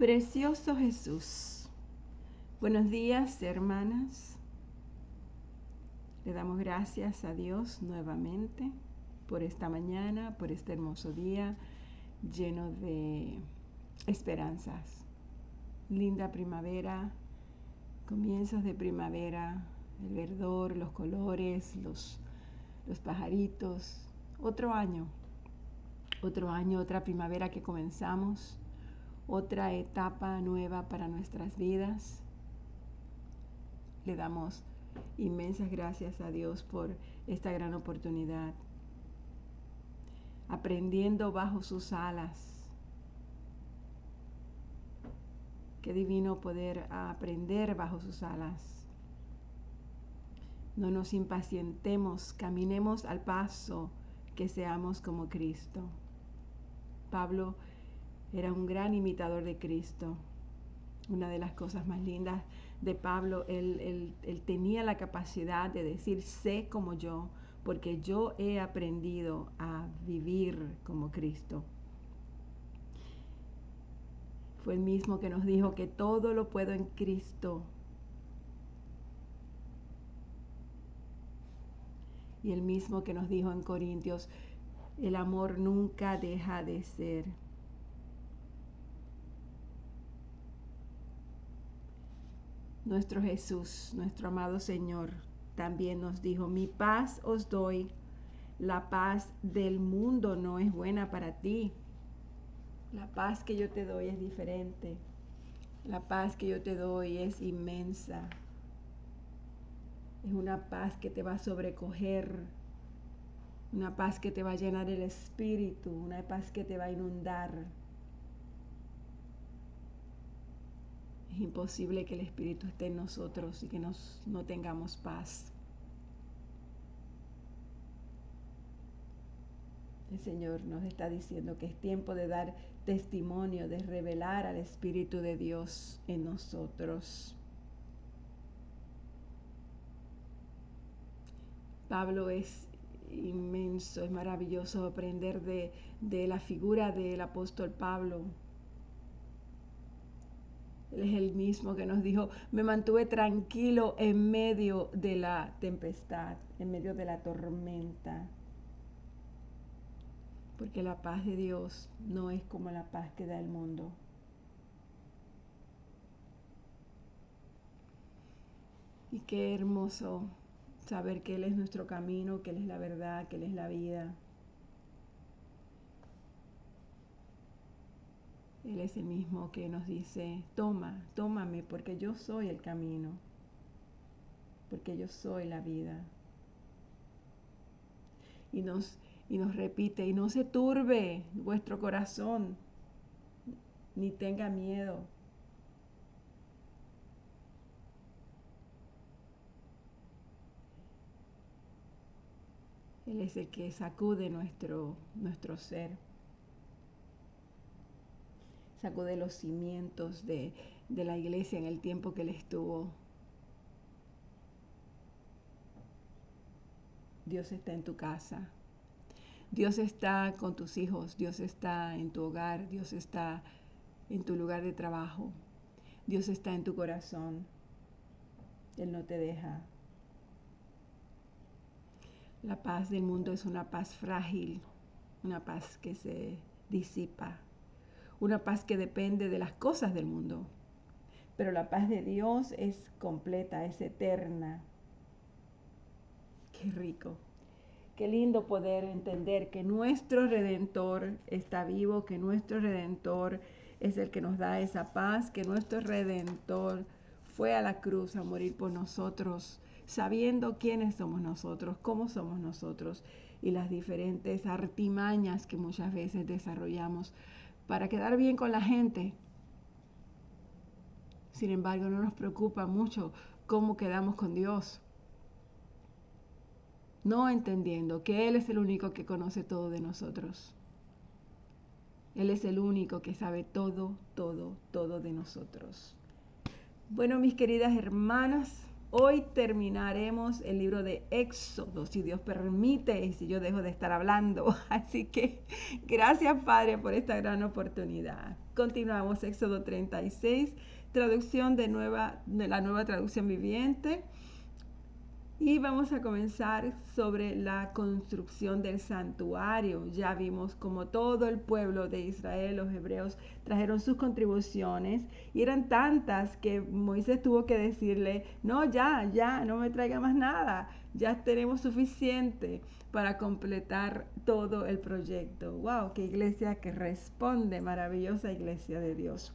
Precioso Jesús. Buenos días, hermanas. Le damos gracias a Dios nuevamente por esta mañana, por este hermoso día lleno de esperanzas. Linda primavera, comienzos de primavera, el verdor, los colores, los, los pajaritos. Otro año, otro año, otra primavera que comenzamos otra etapa nueva para nuestras vidas. Le damos inmensas gracias a Dios por esta gran oportunidad. Aprendiendo bajo sus alas. Qué divino poder aprender bajo sus alas. No nos impacientemos, caminemos al paso, que seamos como Cristo. Pablo era un gran imitador de Cristo. Una de las cosas más lindas de Pablo, él, tenía la capacidad de decir, sé como yo, porque yo he aprendido a vivir como Cristo. Fue el mismo que nos dijo que todo lo puedo en Cristo. Y el mismo que nos dijo en Corintios, el amor nunca deja de ser. Nuestro Jesús, nuestro amado Señor, también nos dijo, mi paz os doy, la paz del mundo no es buena para ti. La paz que yo te doy es diferente. La paz que yo te doy es inmensa. Es una paz que te va a sobrecoger. Una paz que te va a llenar el espíritu. Una paz que te va a inundar. Es imposible que el Espíritu esté en nosotros y que nos, no tengamos paz. El Señor nos está diciendo que es tiempo de dar testimonio, de revelar al Espíritu de Dios en nosotros. Pablo es inmenso, es maravilloso aprender de, de la figura del apóstol Pablo, él es el mismo que nos dijo, me mantuve tranquilo en medio de la tempestad, en medio de la tormenta. Porque la paz de Dios no es como la paz que da el mundo. Y qué hermoso saber que Él es nuestro camino, que Él es la verdad, que Él es la vida. Él es el mismo que nos dice, toma, tómame, porque yo soy el camino, porque yo soy la vida. Y nos, y nos repite, y no se turbe vuestro corazón, ni tenga miedo. Él es el que sacude nuestro, nuestro ser sacude los cimientos de, de la iglesia en el tiempo que él estuvo. Dios está en tu casa. Dios está con tus hijos. Dios está en tu hogar. Dios está en tu lugar de trabajo. Dios está en tu corazón. Él no te deja. La paz del mundo es una paz frágil, una paz que se disipa, una paz que depende de las cosas del mundo. Pero la paz de Dios es completa, es eterna. Qué rico. Qué lindo poder entender que nuestro redentor está vivo, que nuestro redentor es el que nos da esa paz, que nuestro redentor fue a la cruz a morir por nosotros, sabiendo quiénes somos nosotros, cómo somos nosotros y las diferentes artimañas que muchas veces desarrollamos para quedar bien con la gente. Sin embargo, no nos preocupa mucho cómo quedamos con Dios. No entendiendo que Él es el único que conoce todo de nosotros. Él es el único que sabe todo, todo, todo de nosotros. Bueno, mis queridas hermanas, Hoy terminaremos el libro de Éxodo, si Dios permite y si yo dejo de estar hablando. Así que gracias Padre por esta gran oportunidad. Continuamos Éxodo 36, traducción de, nueva, de la nueva traducción viviente. Y vamos a comenzar sobre la construcción del santuario. Ya vimos como todo el pueblo de Israel, los hebreos, trajeron sus contribuciones y eran tantas que Moisés tuvo que decirle, no, ya, ya, no me traiga más nada, ya tenemos suficiente para completar todo el proyecto. ¡Wow! ¡Qué iglesia que responde! Maravillosa iglesia de Dios.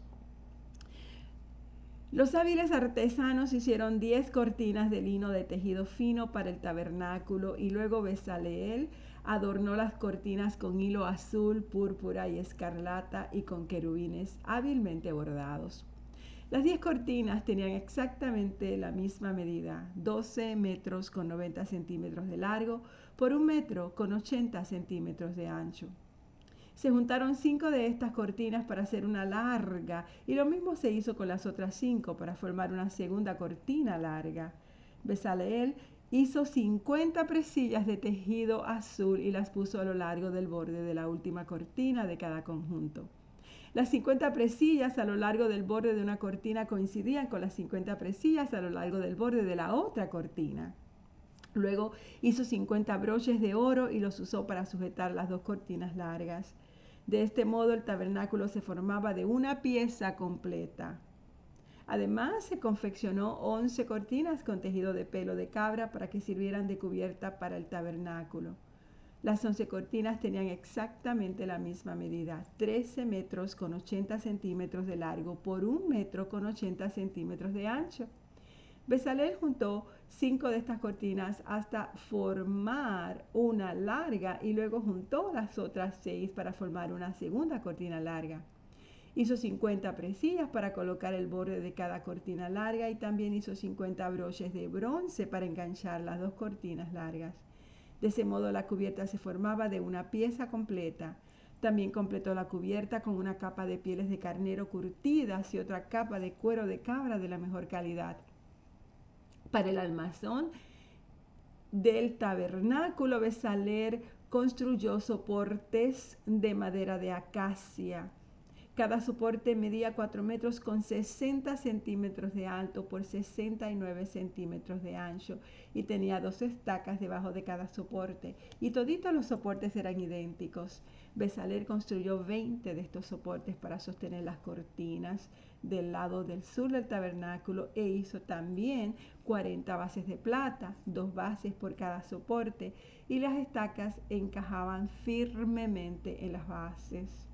Los hábiles artesanos hicieron 10 cortinas de lino de tejido fino para el tabernáculo y luego Besaleel adornó las cortinas con hilo azul, púrpura y escarlata y con querubines hábilmente bordados. Las 10 cortinas tenían exactamente la misma medida, 12 metros con 90 centímetros de largo por un metro con 80 centímetros de ancho. Se juntaron cinco de estas cortinas para hacer una larga y lo mismo se hizo con las otras cinco para formar una segunda cortina larga. Besaleel hizo 50 presillas de tejido azul y las puso a lo largo del borde de la última cortina de cada conjunto. Las 50 presillas a lo largo del borde de una cortina coincidían con las 50 presillas a lo largo del borde de la otra cortina. Luego hizo 50 broches de oro y los usó para sujetar las dos cortinas largas. De este modo el tabernáculo se formaba de una pieza completa. Además se confeccionó once cortinas con tejido de pelo de cabra para que sirvieran de cubierta para el tabernáculo. Las once cortinas tenían exactamente la misma medida, 13 metros con 80 centímetros de largo por un metro con 80 centímetros de ancho. Besalel juntó cinco de estas cortinas hasta formar una larga y luego juntó las otras seis para formar una segunda cortina larga. Hizo 50 presillas para colocar el borde de cada cortina larga y también hizo 50 broches de bronce para enganchar las dos cortinas largas. De ese modo la cubierta se formaba de una pieza completa. También completó la cubierta con una capa de pieles de carnero curtidas y otra capa de cuero de cabra de la mejor calidad para el almazón del tabernáculo Besaler construyó soportes de madera de acacia. Cada soporte medía 4 metros con 60 centímetros de alto por 69 centímetros de ancho y tenía dos estacas debajo de cada soporte y toditos los soportes eran idénticos. Besaler construyó 20 de estos soportes para sostener las cortinas del lado del sur del tabernáculo e hizo también 40 bases de plata, dos bases por cada soporte, y las estacas encajaban firmemente en las bases.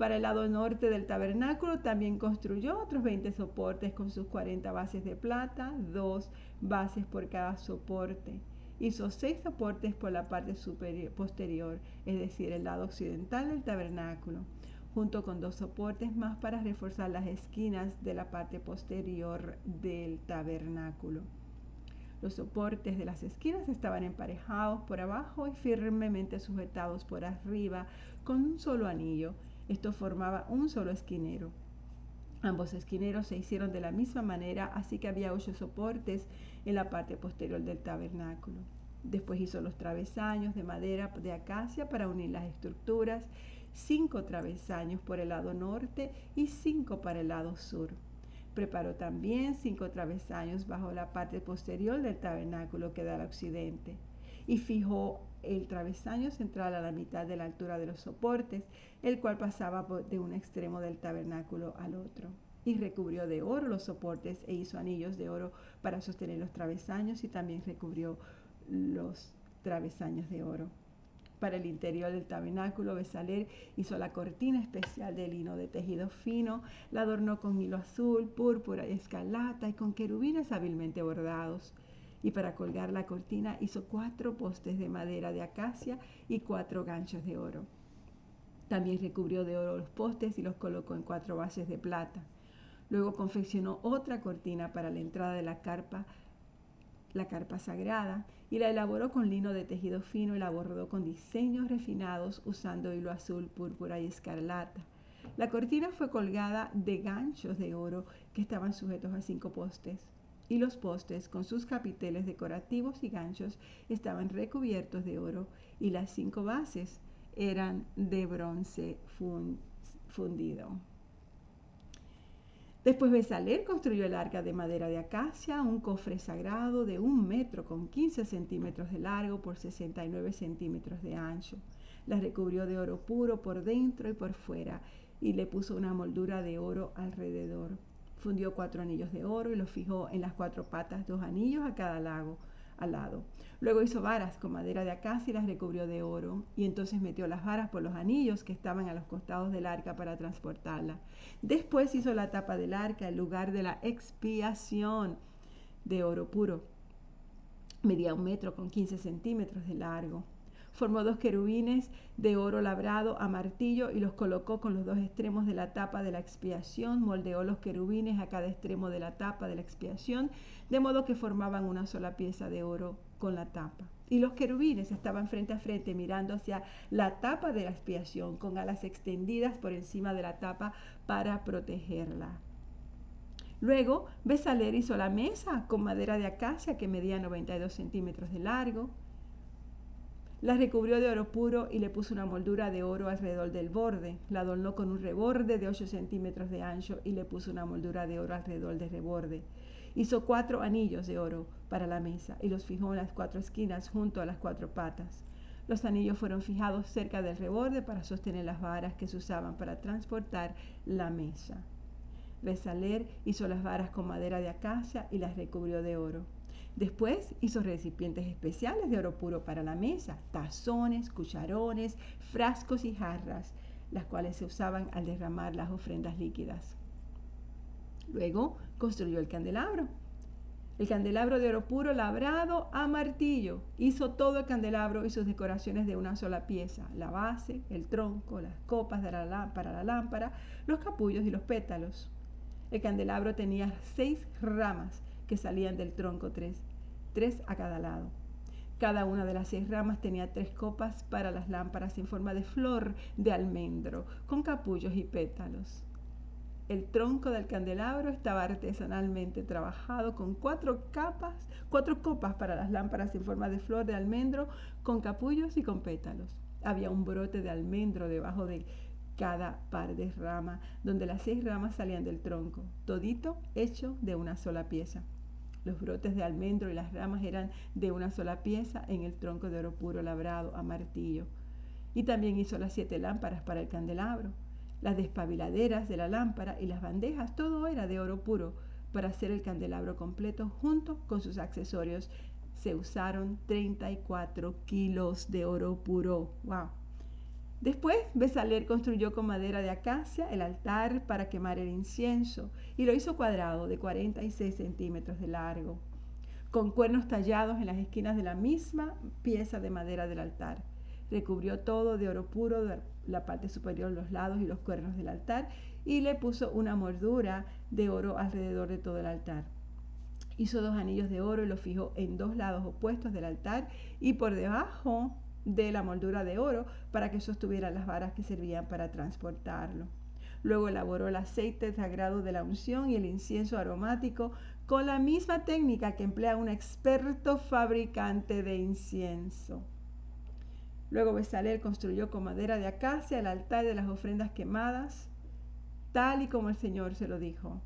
Para el lado norte del tabernáculo también construyó otros 20 soportes con sus 40 bases de plata, dos bases por cada soporte. Hizo seis soportes por la parte superior, posterior, es decir, el lado occidental del tabernáculo, junto con dos soportes más para reforzar las esquinas de la parte posterior del tabernáculo. Los soportes de las esquinas estaban emparejados por abajo y firmemente sujetados por arriba con un solo anillo. Esto formaba un solo esquinero. Ambos esquineros se hicieron de la misma manera, así que había ocho soportes en la parte posterior del tabernáculo. Después hizo los travesaños de madera de acacia para unir las estructuras, cinco travesaños por el lado norte y cinco para el lado sur. Preparó también cinco travesaños bajo la parte posterior del tabernáculo que da al occidente y fijó el travesaño central a la mitad de la altura de los soportes, el cual pasaba de un extremo del tabernáculo al otro y recubrió de oro los soportes e hizo anillos de oro para sostener los travesaños y también recubrió los travesaños de oro. Para el interior del tabernáculo, Besaler hizo la cortina especial de lino de tejido fino, la adornó con hilo azul, púrpura y escarlata y con querubines hábilmente bordados. Y para colgar la cortina hizo cuatro postes de madera de acacia y cuatro ganchos de oro. También recubrió de oro los postes y los colocó en cuatro bases de plata. Luego confeccionó otra cortina para la entrada de la carpa, la carpa sagrada, y la elaboró con lino de tejido fino y la bordó con diseños refinados usando hilo azul, púrpura y escarlata. La cortina fue colgada de ganchos de oro que estaban sujetos a cinco postes. y los postes con sus capiteles decorativos y ganchos estaban recubiertos de oro y las cinco bases eran de bronce fundido. Después Besaler construyó el arca de madera de acacia, un cofre sagrado de un metro con 15 centímetros de largo por 69 centímetros de ancho. La recubrió de oro puro por dentro y por fuera y le puso una moldura de oro alrededor. Fundió cuatro anillos de oro y los fijó en las cuatro patas, dos anillos a cada lado Luego hizo varas con madera de acacia y las recubrió de oro, y entonces metió las varas por los anillos que estaban a los costados del arca para transportarla. Después hizo la tapa del arca, el lugar de la expiación de oro puro. Medía un metro con 15 centímetros de largo. Formó dos querubines de oro labrado a martillo y los colocó con los dos extremos de la tapa de la expiación. Moldeó los querubines a cada extremo de la tapa de la expiación, de modo que formaban una sola pieza de oro con la tapa. Y los querubines estaban frente a frente mirando hacia la tapa de la expiación, con alas extendidas por encima de la tapa para protegerla. Luego, Besaler hizo la mesa con madera de acacia que medía 92 centímetros de largo, la recubrió de oro puro y le puso una moldura de oro alrededor del borde. La adornó con un reborde de 8 centímetros de ancho y le puso una moldura de oro alrededor del reborde. Hizo cuatro anillos de oro para la mesa y los fijó en las cuatro esquinas junto a las cuatro patas. Los anillos fueron fijados cerca del reborde para sostener las varas que se usaban para transportar la mesa. Besaler hizo las varas con madera de acacia y las recubrió de oro. Después hizo recipientes especiales de oro puro para la mesa, tazones, cucharones, frascos y jarras, las cuales se usaban al derramar las ofrendas líquidas. Luego construyó el candelabro. El candelabro de oro puro labrado a martillo. Hizo todo el candelabro y sus decoraciones de una sola pieza. La base, el tronco, las copas para la lámpara, los capullos y los pétalos. El candelabro tenía seis ramas que salían del tronco, tres, tres a cada lado. Cada una de las seis ramas tenía tres copas para las lámparas en forma de flor de almendro, con capullos y pétalos. El tronco del candelabro estaba artesanalmente trabajado con cuatro capas, cuatro copas para las lámparas en forma de flor de almendro, con capullos y con pétalos. Había un brote de almendro debajo de cada par de ramas, donde las seis ramas salían del tronco, todito hecho de una sola pieza. Los brotes de almendro y las ramas eran de una sola pieza en el tronco de oro puro labrado a martillo. Y también hizo las siete lámparas para el candelabro, las despabiladeras de la lámpara y las bandejas, todo era de oro puro para hacer el candelabro completo junto con sus accesorios. Se usaron 34 kilos de oro puro. ¡Wow! Después, Besaler construyó con madera de acacia el altar para quemar el incienso y lo hizo cuadrado de 46 centímetros de largo, con cuernos tallados en las esquinas de la misma pieza de madera del altar. Recubrió todo de oro puro, la parte superior, los lados y los cuernos del altar y le puso una mordura de oro alrededor de todo el altar. Hizo dos anillos de oro y los fijó en dos lados opuestos del altar y por debajo de la moldura de oro para que sostuviera las varas que servían para transportarlo. Luego elaboró el aceite sagrado de la unción y el incienso aromático con la misma técnica que emplea un experto fabricante de incienso. Luego Besalel construyó con madera de acacia el altar de las ofrendas quemadas, tal y como el Señor se lo dijo.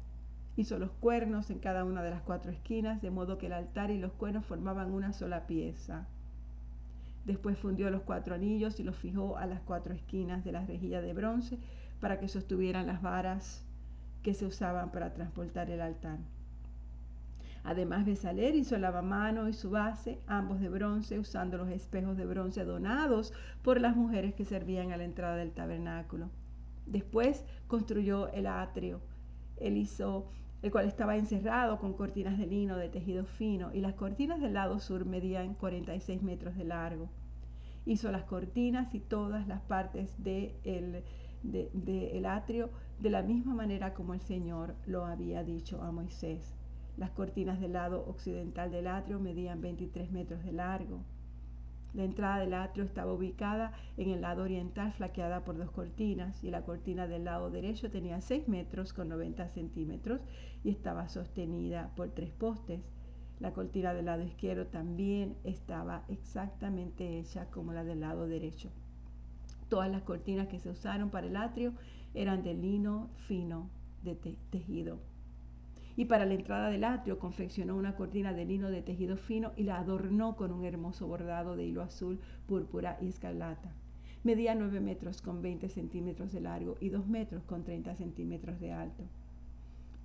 Hizo los cuernos en cada una de las cuatro esquinas, de modo que el altar y los cuernos formaban una sola pieza. Después fundió los cuatro anillos y los fijó a las cuatro esquinas de la rejilla de bronce para que sostuvieran las varas que se usaban para transportar el altar. Además, Besaler hizo lavamano y su base, ambos de bronce, usando los espejos de bronce donados por las mujeres que servían a la entrada del tabernáculo. Después construyó el atrio. Él hizo el cual estaba encerrado con cortinas de lino de tejido fino, y las cortinas del lado sur medían 46 metros de largo. Hizo las cortinas y todas las partes del de el atrio de la misma manera como el Señor lo había dicho a Moisés. Las cortinas del lado occidental del atrio medían 23 metros de largo. La entrada del atrio estaba ubicada en el lado oriental, flaqueada por dos cortinas, y la cortina del lado derecho tenía 6 metros con 90 centímetros y estaba sostenida por tres postes. La cortina del lado izquierdo también estaba exactamente hecha como la del lado derecho. Todas las cortinas que se usaron para el atrio eran de lino fino de tejido y para la entrada del atrio confeccionó una cortina de lino de tejido fino y la adornó con un hermoso bordado de hilo azul, púrpura y escarlata. Medía 9 metros con 20 centímetros de largo y 2 metros con 30 centímetros de alto.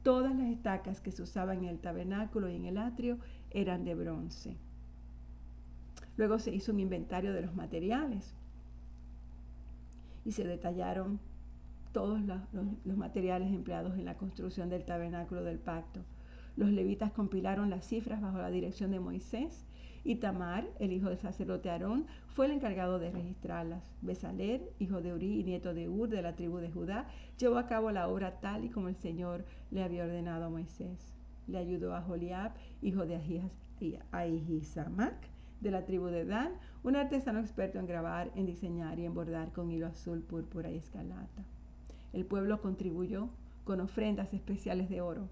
Todas las estacas que se usaban en el tabernáculo y en el atrio eran de bronce. Luego se hizo un inventario de los materiales y se detallaron todos los, materiales empleados en la construcción del tabernáculo del pacto. Los levitas compilaron las cifras bajo la dirección de Moisés y Tamar, el hijo del sacerdote Aarón, fue el encargado de registrarlas. Besaler, hijo de Uri y nieto de Ur de la tribu de Judá, llevó a cabo la obra tal y como el Señor le había ordenado a Moisés. Le ayudó a Joliab, hijo de Ahisamach, de la tribu de Dan, un artesano experto en grabar, en diseñar y en bordar con hilo azul, púrpura y escarlata. El pueblo contribuyó con ofrendas especiales de oro,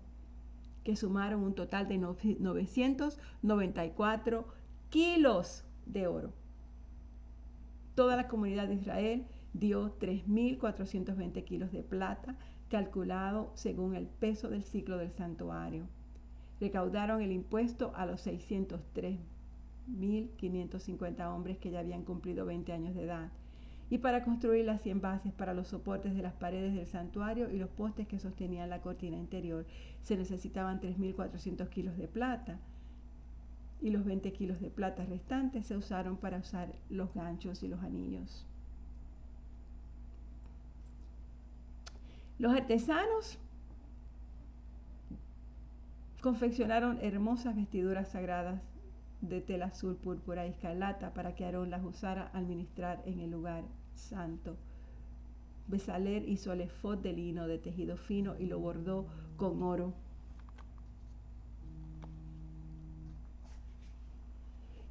que sumaron un total de 994 kilos de oro. Toda la comunidad de Israel dio 3.420 kilos de plata, calculado según el peso del ciclo del santuario. Recaudaron el impuesto a los 603.550 hombres que ya habían cumplido 20 años de edad y para construir las 100 bases para los soportes de las paredes del santuario y los postes que sostenían la cortina interior. Se necesitaban 3.400 kilos de plata y los 20 kilos de plata restantes se usaron para usar los ganchos y los anillos. Los artesanos confeccionaron hermosas vestiduras sagradas de tela azul, púrpura y escarlata para que Aarón las usara al ministrar en el lugar santo. Besaler hizo el efod de lino de tejido fino y lo bordó con oro.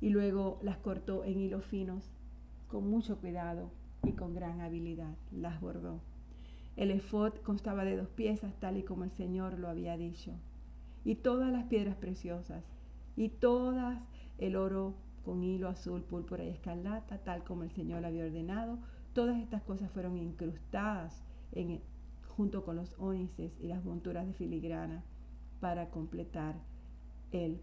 Y luego las cortó en hilos finos con mucho cuidado y con gran habilidad. Las bordó. El efod constaba de dos piezas, tal y como el Señor lo había dicho. Y todas las piedras preciosas y todas el oro con hilo azul, púrpura y escarlata, tal como el Señor había ordenado. Todas estas cosas fueron incrustadas en, junto con los ónices y las monturas de filigrana para completar el,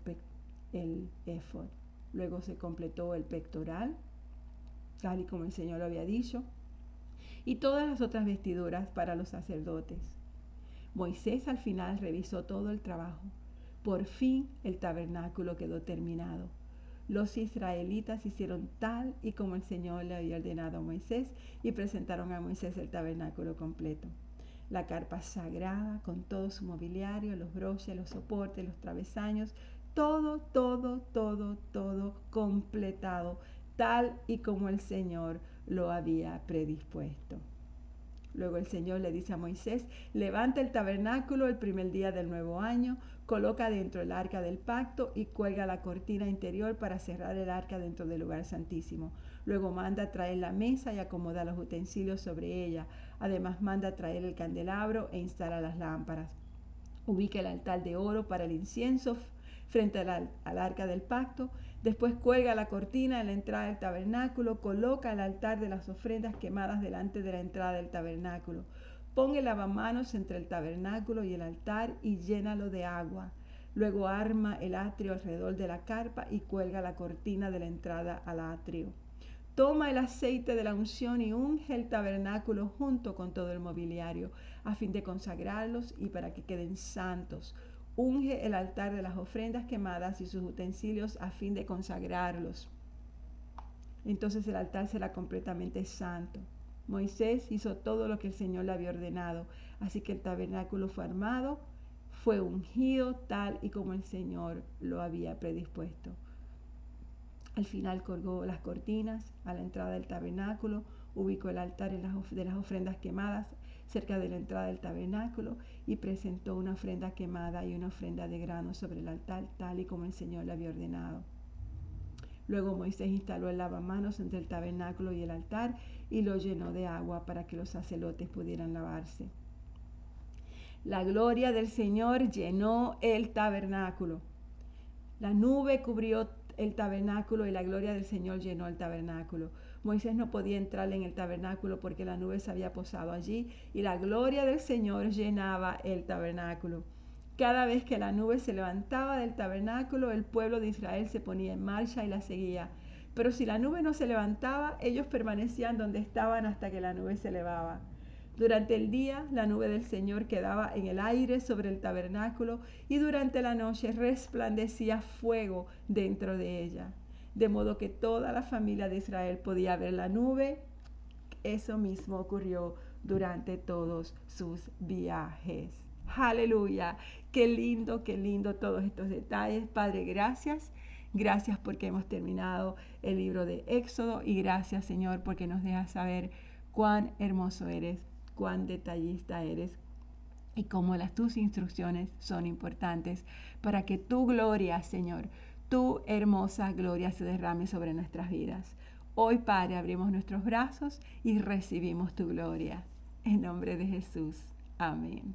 el éfod. Luego se completó el pectoral, tal y como el Señor lo había dicho, y todas las otras vestiduras para los sacerdotes. Moisés al final revisó todo el trabajo. Por fin el tabernáculo quedó terminado los israelitas hicieron tal y como el Señor le había ordenado a Moisés y presentaron a Moisés el tabernáculo completo. La carpa sagrada con todo su mobiliario, los broches, los soportes, los travesaños, todo, todo, todo, todo completado, tal y como el Señor lo había predispuesto. Luego el Señor le dice a Moisés, levanta el tabernáculo el primer día del nuevo año, coloca dentro el arca del pacto y cuelga la cortina interior para cerrar el arca dentro del lugar santísimo. Luego manda traer la mesa y acomoda los utensilios sobre ella. Además manda traer el candelabro e instala las lámparas. Ubica el altar de oro para el incienso frente al, al arca del pacto. Después cuelga la cortina en la entrada del tabernáculo, coloca el altar de las ofrendas quemadas delante de la entrada del tabernáculo. Pon el lavamanos entre el tabernáculo y el altar y llénalo de agua. Luego arma el atrio alrededor de la carpa y cuelga la cortina de la entrada al atrio. Toma el aceite de la unción y unge el tabernáculo junto con todo el mobiliario, a fin de consagrarlos y para que queden santos. Unge el altar de las ofrendas quemadas y sus utensilios a fin de consagrarlos. Entonces el altar será completamente santo. Moisés hizo todo lo que el Señor le había ordenado, así que el tabernáculo fue armado, fue ungido tal y como el Señor lo había predispuesto. Al final colgó las cortinas a la entrada del tabernáculo, ubicó el altar de las ofrendas quemadas cerca de la entrada del tabernáculo y presentó una ofrenda quemada y una ofrenda de grano sobre el altar tal y como el Señor le había ordenado. Luego Moisés instaló el lavamanos entre el tabernáculo y el altar y lo llenó de agua para que los sacerdotes pudieran lavarse. La gloria del Señor llenó el tabernáculo. La nube cubrió el tabernáculo y la gloria del Señor llenó el tabernáculo. Moisés no podía entrar en el tabernáculo porque la nube se había posado allí y la gloria del Señor llenaba el tabernáculo. Cada vez que la nube se levantaba del tabernáculo, el pueblo de Israel se ponía en marcha y la seguía. Pero si la nube no se levantaba, ellos permanecían donde estaban hasta que la nube se elevaba. Durante el día la nube del Señor quedaba en el aire sobre el tabernáculo y durante la noche resplandecía fuego dentro de ella. De modo que toda la familia de Israel podía ver la nube. Eso mismo ocurrió durante todos sus viajes. Aleluya. Qué lindo, qué lindo todos estos detalles. Padre, gracias. Gracias porque hemos terminado el libro de Éxodo y gracias Señor porque nos dejas saber cuán hermoso eres, cuán detallista eres y cómo las tus instrucciones son importantes para que tu gloria, Señor, tu hermosa gloria se derrame sobre nuestras vidas. Hoy, Padre, abrimos nuestros brazos y recibimos tu gloria. En nombre de Jesús. Amén.